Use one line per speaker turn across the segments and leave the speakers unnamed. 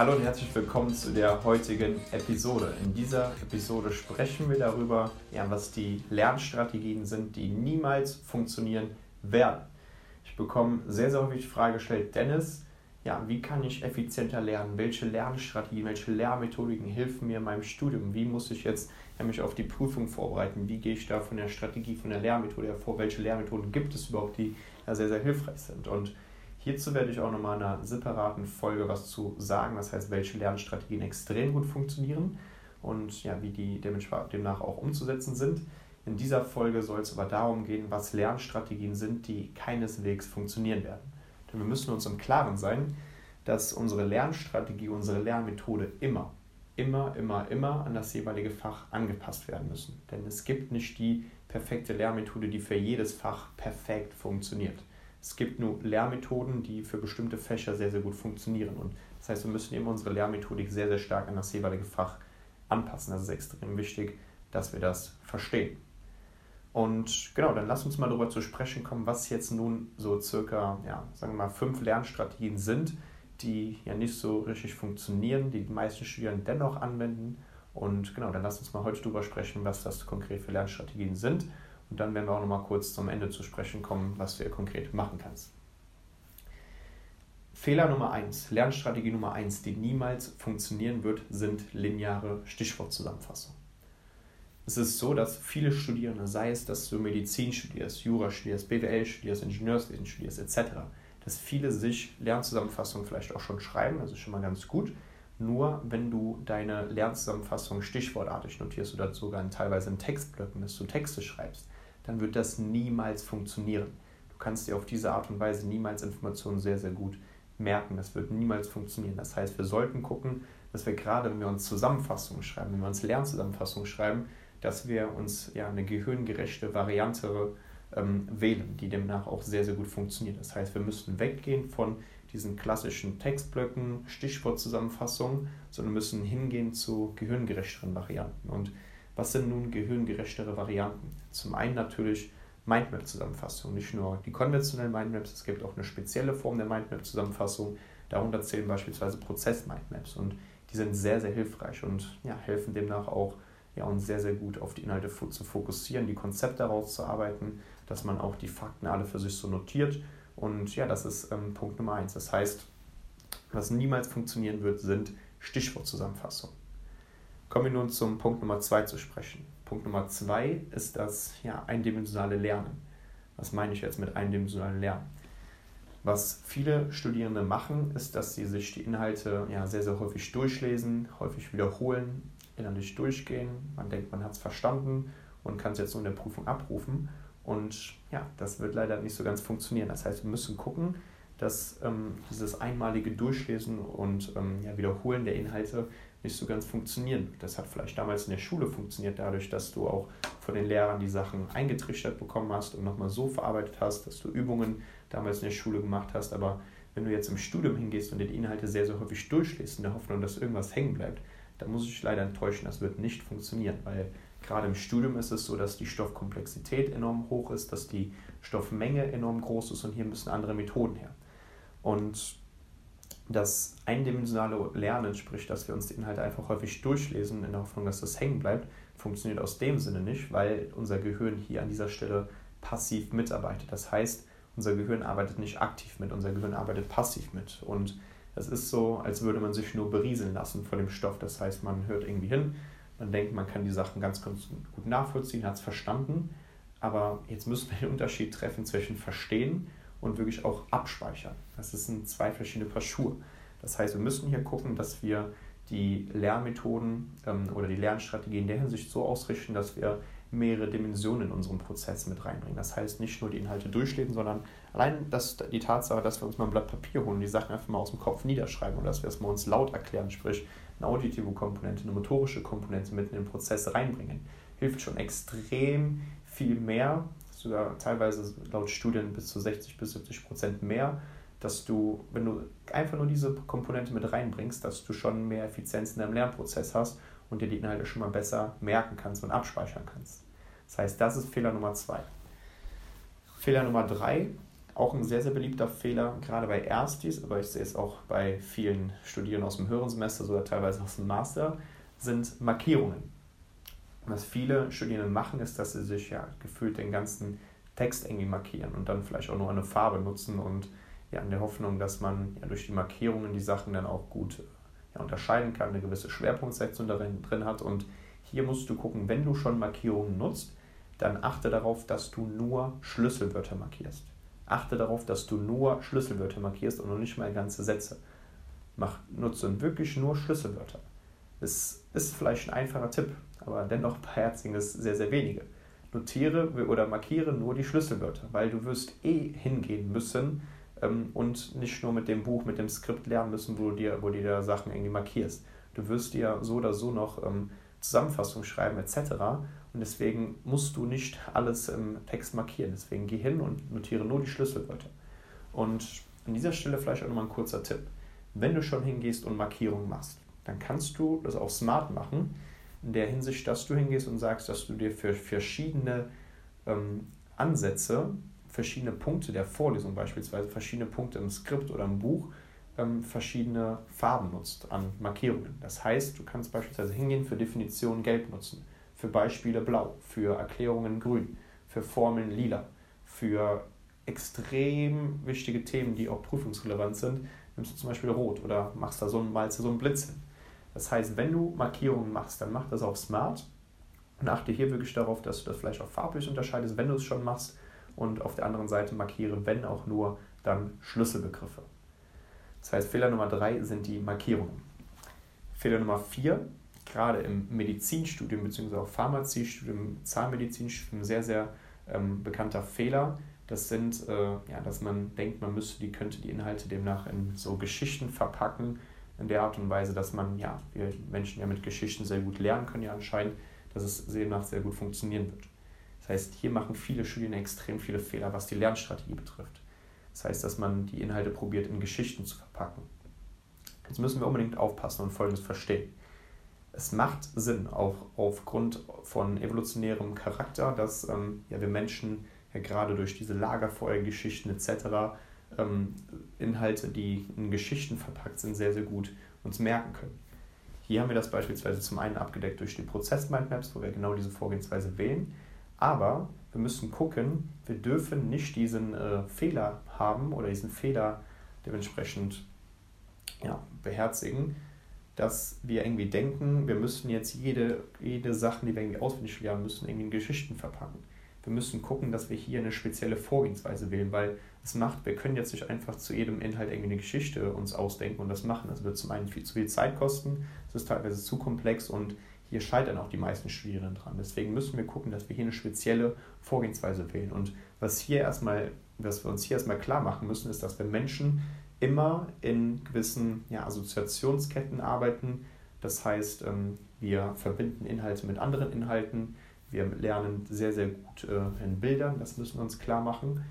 Hallo und herzlich willkommen zu der heutigen Episode. In dieser Episode sprechen wir darüber, ja, was die Lernstrategien sind, die niemals funktionieren werden. Ich bekomme sehr, sehr häufig die Frage gestellt, Dennis, ja, wie kann ich effizienter lernen? Welche Lernstrategien, welche Lehrmethodiken helfen mir in meinem Studium? Wie muss ich jetzt ja, mich auf die Prüfung vorbereiten? Wie gehe ich da von der Strategie, von der Lehrmethode hervor? Welche Lehrmethoden gibt es überhaupt, die ja, sehr, sehr hilfreich sind? Und Hierzu werde ich auch nochmal in einer separaten Folge was zu sagen, das heißt, welche Lernstrategien extrem gut funktionieren und ja, wie die demnach auch umzusetzen sind. In dieser Folge soll es aber darum gehen, was Lernstrategien sind, die keineswegs funktionieren werden. Denn wir müssen uns im Klaren sein, dass unsere Lernstrategie, unsere Lernmethode immer, immer, immer, immer an das jeweilige Fach angepasst werden müssen. Denn es gibt nicht die perfekte Lehrmethode, die für jedes Fach perfekt funktioniert. Es gibt nur Lehrmethoden, die für bestimmte Fächer sehr, sehr gut funktionieren. Und das heißt, wir müssen immer unsere Lehrmethodik sehr, sehr stark an das jeweilige Fach anpassen. Das ist extrem wichtig, dass wir das verstehen. Und genau, dann lass uns mal darüber zu sprechen kommen, was jetzt nun so circa, ja, sagen wir mal, fünf Lernstrategien sind, die ja nicht so richtig funktionieren, die die meisten Studierenden dennoch anwenden. Und genau, dann lass uns mal heute darüber sprechen, was das konkret für Lernstrategien sind und dann werden wir auch noch mal kurz zum Ende zu sprechen kommen, was du hier konkret machen kannst. Fehler Nummer 1, Lernstrategie Nummer 1, die niemals funktionieren wird, sind lineare Stichwortzusammenfassungen. Es ist so, dass viele Studierende, sei es, dass du Medizin studierst, Jura studierst, BWL studierst, Ingenieurswesen studierst, etc., dass viele sich Lernzusammenfassungen vielleicht auch schon schreiben, das ist schon mal ganz gut. Nur wenn du deine Lernzusammenfassung stichwortartig notierst oder sogar teilweise in Textblöcken, dass du Texte schreibst, dann wird das niemals funktionieren. Du kannst dir auf diese Art und Weise niemals Informationen sehr, sehr gut merken. Das wird niemals funktionieren. Das heißt, wir sollten gucken, dass wir gerade, wenn wir uns Zusammenfassungen schreiben, wenn wir uns Lernzusammenfassungen schreiben, dass wir uns ja eine gehirngerechte Variante ähm, wählen, die demnach auch sehr, sehr gut funktioniert. Das heißt, wir müssen weggehen von diesen klassischen Textblöcken, Stichwortzusammenfassungen, sondern müssen hingehen zu gehirngerechteren Varianten. Und was sind nun gehirngerechtere Varianten? Zum einen natürlich Mindmap-Zusammenfassung, nicht nur die konventionellen Mindmaps, es gibt auch eine spezielle Form der Mindmap-Zusammenfassung. Darunter zählen beispielsweise Prozess-Mindmaps und die sind sehr, sehr hilfreich und ja, helfen demnach auch ja, uns sehr, sehr gut auf die Inhalte zu fokussieren, die Konzepte herauszuarbeiten, dass man auch die Fakten alle für sich so notiert. Und ja, das ist ähm, Punkt Nummer eins. Das heißt, was niemals funktionieren wird, sind Stichwortzusammenfassungen. Kommen wir nun zum Punkt Nummer zwei zu sprechen. Punkt Nummer zwei ist das ja, eindimensionale Lernen. Was meine ich jetzt mit eindimensionalem Lernen? Was viele Studierende machen, ist, dass sie sich die Inhalte ja, sehr, sehr häufig durchlesen, häufig wiederholen, innerlich durchgehen. Man denkt, man hat es verstanden und kann es jetzt nur in der Prüfung abrufen. Und ja, das wird leider nicht so ganz funktionieren. Das heißt, wir müssen gucken, dass ähm, dieses einmalige Durchlesen und ähm, ja, Wiederholen der Inhalte nicht so ganz funktionieren. Das hat vielleicht damals in der Schule funktioniert, dadurch, dass du auch von den Lehrern die Sachen eingetrichtert bekommen hast und nochmal so verarbeitet hast, dass du Übungen damals in der Schule gemacht hast. Aber wenn du jetzt im Studium hingehst und dir die Inhalte sehr, sehr häufig durchliest, in der Hoffnung, dass irgendwas hängen bleibt, dann muss ich leider enttäuschen, das wird nicht funktionieren, weil gerade im Studium ist es so, dass die Stoffkomplexität enorm hoch ist, dass die Stoffmenge enorm groß ist und hier müssen andere Methoden her. Und das eindimensionale Lernen, sprich, dass wir uns die Inhalte einfach häufig durchlesen, in der Hoffnung, dass das hängen bleibt, funktioniert aus dem Sinne nicht, weil unser Gehirn hier an dieser Stelle passiv mitarbeitet. Das heißt, unser Gehirn arbeitet nicht aktiv mit, unser Gehirn arbeitet passiv mit. Und es ist so, als würde man sich nur berieseln lassen von dem Stoff. Das heißt, man hört irgendwie hin, man denkt, man kann die Sachen ganz, ganz gut nachvollziehen, hat es verstanden. Aber jetzt müssen wir den Unterschied treffen zwischen Verstehen und wirklich auch abspeichern. Das sind zwei verschiedene Paar Schuhe. Das heißt, wir müssen hier gucken, dass wir die Lernmethoden ähm, oder die Lernstrategien in der Hinsicht so ausrichten, dass wir mehrere Dimensionen in unseren Prozess mit reinbringen. Das heißt, nicht nur die Inhalte durchlesen, sondern allein das, die Tatsache, dass wir uns mal ein Blatt Papier holen und die Sachen einfach mal aus dem Kopf niederschreiben und dass wir es mal uns laut erklären, sprich eine auditive Komponente, eine motorische Komponente mitten in den Prozess reinbringen, hilft schon extrem viel mehr, sogar teilweise laut Studien bis zu 60 bis 70 Prozent mehr, dass du, wenn du einfach nur diese Komponente mit reinbringst, dass du schon mehr Effizienz in deinem Lernprozess hast und dir die Inhalte schon mal besser merken kannst und abspeichern kannst. Das heißt, das ist Fehler Nummer zwei. Fehler Nummer drei, auch ein sehr, sehr beliebter Fehler, gerade bei Erstis, aber ich sehe es auch bei vielen Studierenden aus dem höheren Semester oder teilweise aus dem Master, sind Markierungen. Was viele Studierende machen, ist, dass sie sich ja gefühlt den ganzen Text irgendwie markieren und dann vielleicht auch nur eine Farbe nutzen und ja in der Hoffnung, dass man ja durch die Markierungen die Sachen dann auch gut ja, unterscheiden kann, eine gewisse Schwerpunktsetzung darin drin hat. Und hier musst du gucken, wenn du schon Markierungen nutzt, dann achte darauf, dass du nur Schlüsselwörter markierst. Achte darauf, dass du nur Schlüsselwörter markierst und noch nicht mal ganze Sätze. Mach, nutze wirklich nur Schlüsselwörter. Es ist vielleicht ein einfacher Tipp, aber dennoch beherzigen es sehr, sehr wenige. Notiere oder markiere nur die Schlüsselwörter, weil du wirst eh hingehen müssen, ähm, und nicht nur mit dem Buch, mit dem Skript lernen müssen, wo du dir, wo du dir Sachen irgendwie markierst. Du wirst dir so oder so noch ähm, Zusammenfassung schreiben etc. Und deswegen musst du nicht alles im Text markieren. Deswegen geh hin und notiere nur die Schlüsselwörter. Und an dieser Stelle vielleicht auch nochmal ein kurzer Tipp. Wenn du schon hingehst und Markierungen machst, dann kannst du das auch smart machen, in der Hinsicht, dass du hingehst und sagst, dass du dir für verschiedene ähm, Ansätze verschiedene Punkte der Vorlesung, beispielsweise verschiedene Punkte im Skript oder im Buch, ähm, verschiedene Farben nutzt an Markierungen. Das heißt, du kannst beispielsweise hingehen für Definitionen gelb nutzen, für Beispiele blau, für Erklärungen grün, für Formeln lila, für extrem wichtige Themen, die auch prüfungsrelevant sind, nimmst du zum Beispiel rot oder machst da so, malst da so einen Blitz hin. Das heißt, wenn du Markierungen machst, dann mach das auch smart und achte hier wirklich darauf, dass du das vielleicht auch farblich unterscheidest, wenn du es schon machst und auf der anderen Seite markiere, wenn auch nur, dann Schlüsselbegriffe. Das heißt, Fehler Nummer drei sind die Markierungen. Fehler Nummer vier, gerade im Medizinstudium bzw. auch Pharmaziestudium, Zahnmedizinstudium, sehr, sehr ähm, bekannter Fehler. Das sind, äh, ja, dass man denkt, man müsste die, könnte die Inhalte demnach in so Geschichten verpacken, in der Art und Weise, dass man, ja, wir Menschen ja mit Geschichten sehr gut lernen können, ja anscheinend, dass es demnach sehr gut funktionieren wird. Das heißt, hier machen viele Studien extrem viele Fehler, was die Lernstrategie betrifft. Das heißt, dass man die Inhalte probiert, in Geschichten zu verpacken. Jetzt müssen wir unbedingt aufpassen und Folgendes verstehen. Es macht Sinn, auch aufgrund von evolutionärem Charakter, dass ähm, ja, wir Menschen ja gerade durch diese Lagerfeuergeschichten etc. Ähm, Inhalte, die in Geschichten verpackt sind, sehr, sehr gut uns merken können. Hier haben wir das beispielsweise zum einen abgedeckt durch die Prozess-Mindmaps, wo wir genau diese Vorgehensweise wählen. Aber wir müssen gucken, wir dürfen nicht diesen äh, Fehler haben oder diesen Fehler dementsprechend ja, beherzigen, dass wir irgendwie denken, wir müssen jetzt jede, jede Sache, die wir irgendwie auswendig lernen müssen, irgendwie in Geschichten verpacken. Wir müssen gucken, dass wir hier eine spezielle Vorgehensweise wählen, weil es macht, wir können jetzt nicht einfach zu jedem Inhalt irgendwie eine Geschichte uns ausdenken und das machen. Das wird zum einen viel zu viel Zeit kosten, es ist teilweise zu komplex und hier scheitern auch die meisten Studierenden dran. Deswegen müssen wir gucken, dass wir hier eine spezielle Vorgehensweise wählen. Und was hier erstmal, was wir uns hier erstmal klar machen müssen, ist, dass wir Menschen immer in gewissen ja, Assoziationsketten arbeiten. Das heißt, ähm, wir verbinden Inhalte mit anderen Inhalten. Wir lernen sehr, sehr gut äh, in Bildern. Das müssen wir uns klar machen.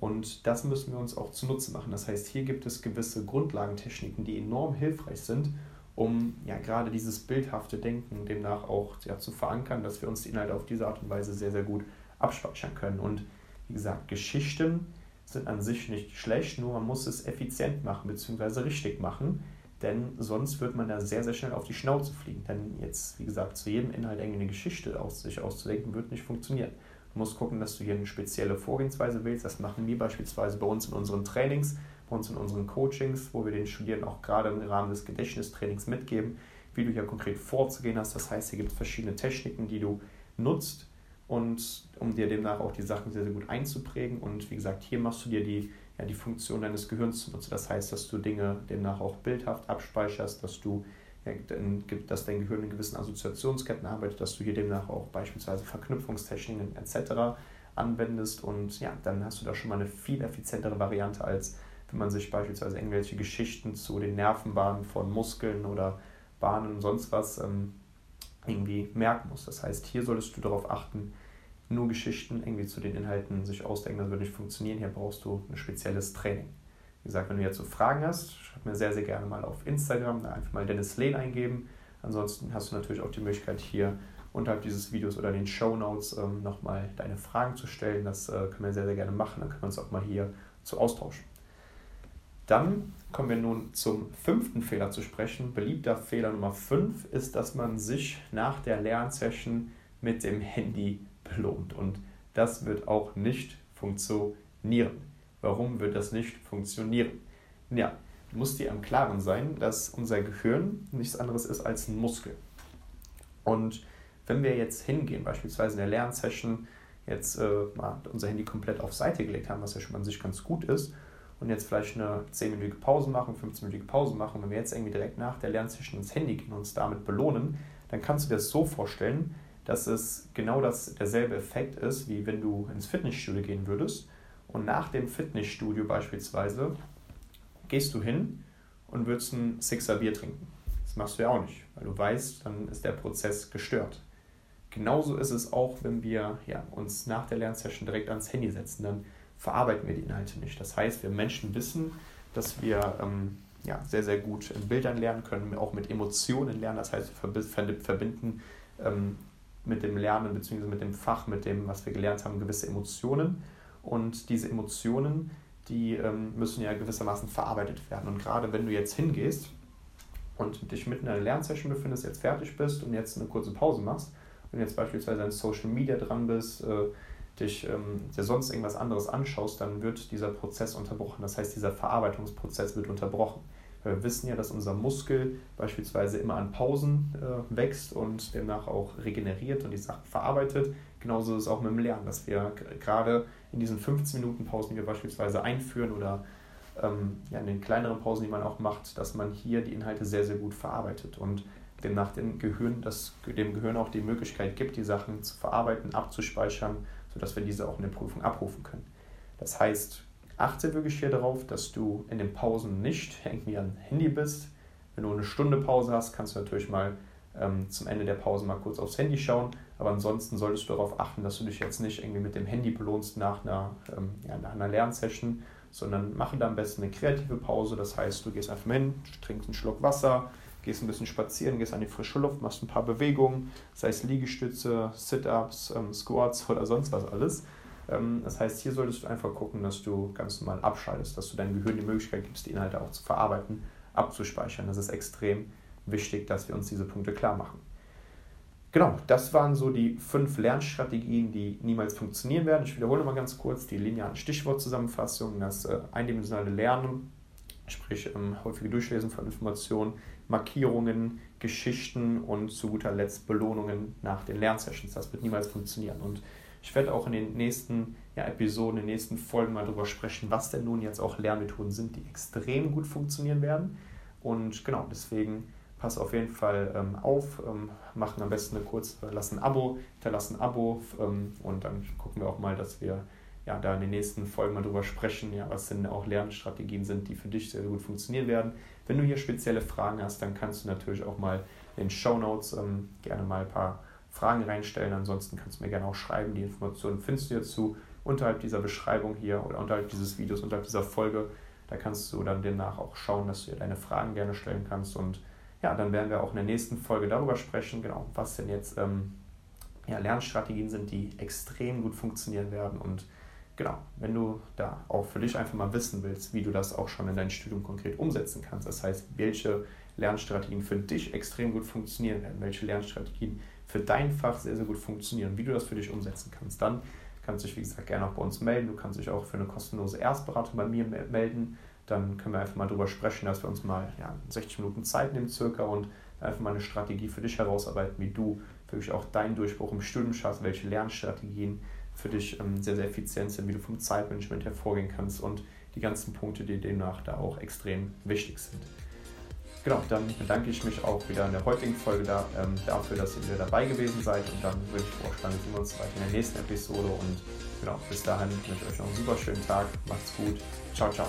Und das müssen wir uns auch zunutze machen. Das heißt, hier gibt es gewisse Grundlagentechniken, die enorm hilfreich sind, um ja gerade dieses bildhafte Denken demnach auch ja, zu verankern, dass wir uns die Inhalte auf diese Art und Weise sehr, sehr gut abspeichern können. Und wie gesagt, Geschichten sind an sich nicht schlecht, nur man muss es effizient machen bzw. richtig machen, denn sonst wird man da sehr, sehr schnell auf die Schnauze fliegen. Denn jetzt, wie gesagt, zu jedem Inhalt eine Geschichte aus sich auszudenken, wird nicht funktionieren. Du musst gucken, dass du hier eine spezielle Vorgehensweise wählst. Das machen wir beispielsweise bei uns in unseren Trainings bei uns in unseren Coachings, wo wir den Studierenden auch gerade im Rahmen des Gedächtnistrainings mitgeben, wie du hier konkret vorzugehen hast. Das heißt, hier gibt es verschiedene Techniken, die du nutzt und um dir demnach auch die Sachen sehr, sehr gut einzuprägen. Und wie gesagt, hier machst du dir die, ja, die Funktion deines Gehirns zunutze. Das heißt, dass du Dinge demnach auch bildhaft abspeicherst, dass du ja, dass dein Gehirn in gewissen Assoziationsketten arbeitet, dass du hier demnach auch beispielsweise Verknüpfungstechniken etc. anwendest und ja, dann hast du da schon mal eine viel effizientere Variante als wenn man sich beispielsweise irgendwelche Geschichten zu den Nervenbahnen von Muskeln oder Bahnen und sonst was ähm, irgendwie merken muss. Das heißt, hier solltest du darauf achten, nur Geschichten irgendwie zu den Inhalten sich ausdenken, das würde nicht funktionieren. Hier brauchst du ein spezielles Training. Wie gesagt, wenn du jetzt so Fragen hast, schreib mir sehr, sehr gerne mal auf Instagram, da einfach mal Dennis Lehn eingeben. Ansonsten hast du natürlich auch die Möglichkeit, hier unterhalb dieses Videos oder den Show Notes ähm, nochmal deine Fragen zu stellen. Das äh, können wir sehr, sehr gerne machen. Dann können wir uns auch mal hier zu austauschen. Dann kommen wir nun zum fünften Fehler zu sprechen. Beliebter Fehler Nummer 5 ist, dass man sich nach der Lernsession mit dem Handy belohnt. Und das wird auch nicht funktionieren. Warum wird das nicht funktionieren? Ja, du musst dir im Klaren sein, dass unser Gehirn nichts anderes ist als ein Muskel. Und wenn wir jetzt hingehen, beispielsweise in der Lernsession, jetzt äh, mal unser Handy komplett auf Seite gelegt haben, was ja schon an sich ganz gut ist, und jetzt vielleicht eine 10-minütige Pause machen, 15-minütige Pause machen, wenn wir jetzt irgendwie direkt nach der Lernsession ins Handy gehen und uns damit belohnen, dann kannst du dir das so vorstellen, dass es genau das, derselbe Effekt ist, wie wenn du ins Fitnessstudio gehen würdest und nach dem Fitnessstudio beispielsweise gehst du hin und würdest ein Sixer Bier trinken. Das machst du ja auch nicht, weil du weißt, dann ist der Prozess gestört. Genauso ist es auch, wenn wir ja, uns nach der Lernsession direkt ans Handy setzen, dann verarbeiten wir die Inhalte nicht. Das heißt, wir Menschen wissen, dass wir ähm, ja, sehr, sehr gut in Bildern lernen können, auch mit Emotionen lernen. Das heißt, wir verbinden ähm, mit dem Lernen bzw. mit dem Fach, mit dem, was wir gelernt haben, gewisse Emotionen. Und diese Emotionen, die ähm, müssen ja gewissermaßen verarbeitet werden. Und gerade wenn du jetzt hingehst und dich mitten in einer Lernsession befindest, jetzt fertig bist und jetzt eine kurze Pause machst, du jetzt beispielsweise an Social Media dran bist, äh, dich ähm, dir sonst irgendwas anderes anschaust, dann wird dieser Prozess unterbrochen. Das heißt, dieser Verarbeitungsprozess wird unterbrochen. Wir wissen ja, dass unser Muskel beispielsweise immer an Pausen äh, wächst und demnach auch regeneriert und die Sachen verarbeitet. Genauso ist es auch mit dem Lernen, dass wir gerade in diesen 15 Minuten Pausen, die wir beispielsweise einführen oder ähm, ja, in den kleineren Pausen, die man auch macht, dass man hier die Inhalte sehr, sehr gut verarbeitet und demnach dem Gehirn, das, dem Gehirn auch die Möglichkeit gibt, die Sachen zu verarbeiten, abzuspeichern, sodass wir diese auch in der Prüfung abrufen können. Das heißt, achte wirklich hier darauf, dass du in den Pausen nicht irgendwie am Handy bist. Wenn du eine Stunde Pause hast, kannst du natürlich mal ähm, zum Ende der Pause mal kurz aufs Handy schauen. Aber ansonsten solltest du darauf achten, dass du dich jetzt nicht irgendwie mit dem Handy belohnst nach einer, ähm, ja, nach einer Lernsession, sondern mache da am besten eine kreative Pause. Das heißt, du gehst einfach mal hin, trinkst einen Schluck Wasser, gehst ein bisschen spazieren, gehst an die frische Luft, machst ein paar Bewegungen, sei es Liegestütze, Sit-Ups, ähm, Squats oder sonst was alles. Ähm, das heißt, hier solltest du einfach gucken, dass du ganz normal abschaltest, dass du deinem Gehirn die Möglichkeit gibst, die Inhalte auch zu verarbeiten, abzuspeichern. Das ist extrem wichtig, dass wir uns diese Punkte klar machen. Genau, das waren so die fünf Lernstrategien, die niemals funktionieren werden. Ich wiederhole mal ganz kurz die linearen Stichwortzusammenfassungen, das äh, eindimensionale Lernen, sprich ähm, häufige Durchlesen von Informationen, Markierungen, Geschichten und zu guter Letzt Belohnungen nach den Lernsessions. Das wird niemals funktionieren. Und ich werde auch in den nächsten ja, Episoden, in den nächsten Folgen mal darüber sprechen, was denn nun jetzt auch Lernmethoden sind, die extrem gut funktionieren werden. Und genau, deswegen pass auf jeden Fall ähm, auf, ähm, machen am besten eine kurze, lass ein Abo, hinterlass ein Abo ähm, und dann gucken wir auch mal, dass wir ja, da in den nächsten Folgen mal drüber sprechen, ja, was denn auch Lernstrategien sind, die für dich sehr, sehr gut funktionieren werden. Wenn du hier spezielle Fragen hast, dann kannst du natürlich auch mal in den Show Notes ähm, gerne mal ein paar Fragen reinstellen. Ansonsten kannst du mir gerne auch schreiben. Die Informationen findest du dazu unterhalb dieser Beschreibung hier oder unterhalb dieses Videos, unterhalb dieser Folge. Da kannst du dann demnach auch schauen, dass du dir deine Fragen gerne stellen kannst. Und ja, dann werden wir auch in der nächsten Folge darüber sprechen, genau, was denn jetzt ähm, ja, Lernstrategien sind, die extrem gut funktionieren werden. Und genau, wenn du da auch für dich einfach mal wissen willst, wie du das auch schon in dein Studium konkret umsetzen kannst, das heißt, welche Lernstrategien für dich extrem gut funktionieren werden, welche Lernstrategien für dein Fach sehr, sehr gut funktionieren, wie du das für dich umsetzen kannst, dann kannst du dich, wie gesagt, gerne auch bei uns melden. Du kannst dich auch für eine kostenlose Erstberatung bei mir melden. Dann können wir einfach mal darüber sprechen, dass wir uns mal ja, 60 Minuten Zeit nehmen circa und einfach mal eine Strategie für dich herausarbeiten, wie du wirklich auch deinen Durchbruch im Studium schaffst, welche Lernstrategien für dich ähm, sehr, sehr effizient sind, wie du vom Zeitmanagement hervorgehen kannst und die ganzen Punkte, die demnach da auch extrem wichtig sind. Genau, dann bedanke ich mich auch wieder in der heutigen Folge da, ähm, dafür, dass ihr wieder dabei gewesen seid. Und dann würde ich vorschlagen, sehen wir uns weiter in der nächsten Episode. Und genau, bis dahin wünsche ich euch noch einen super schönen Tag, macht's gut, ciao, ciao.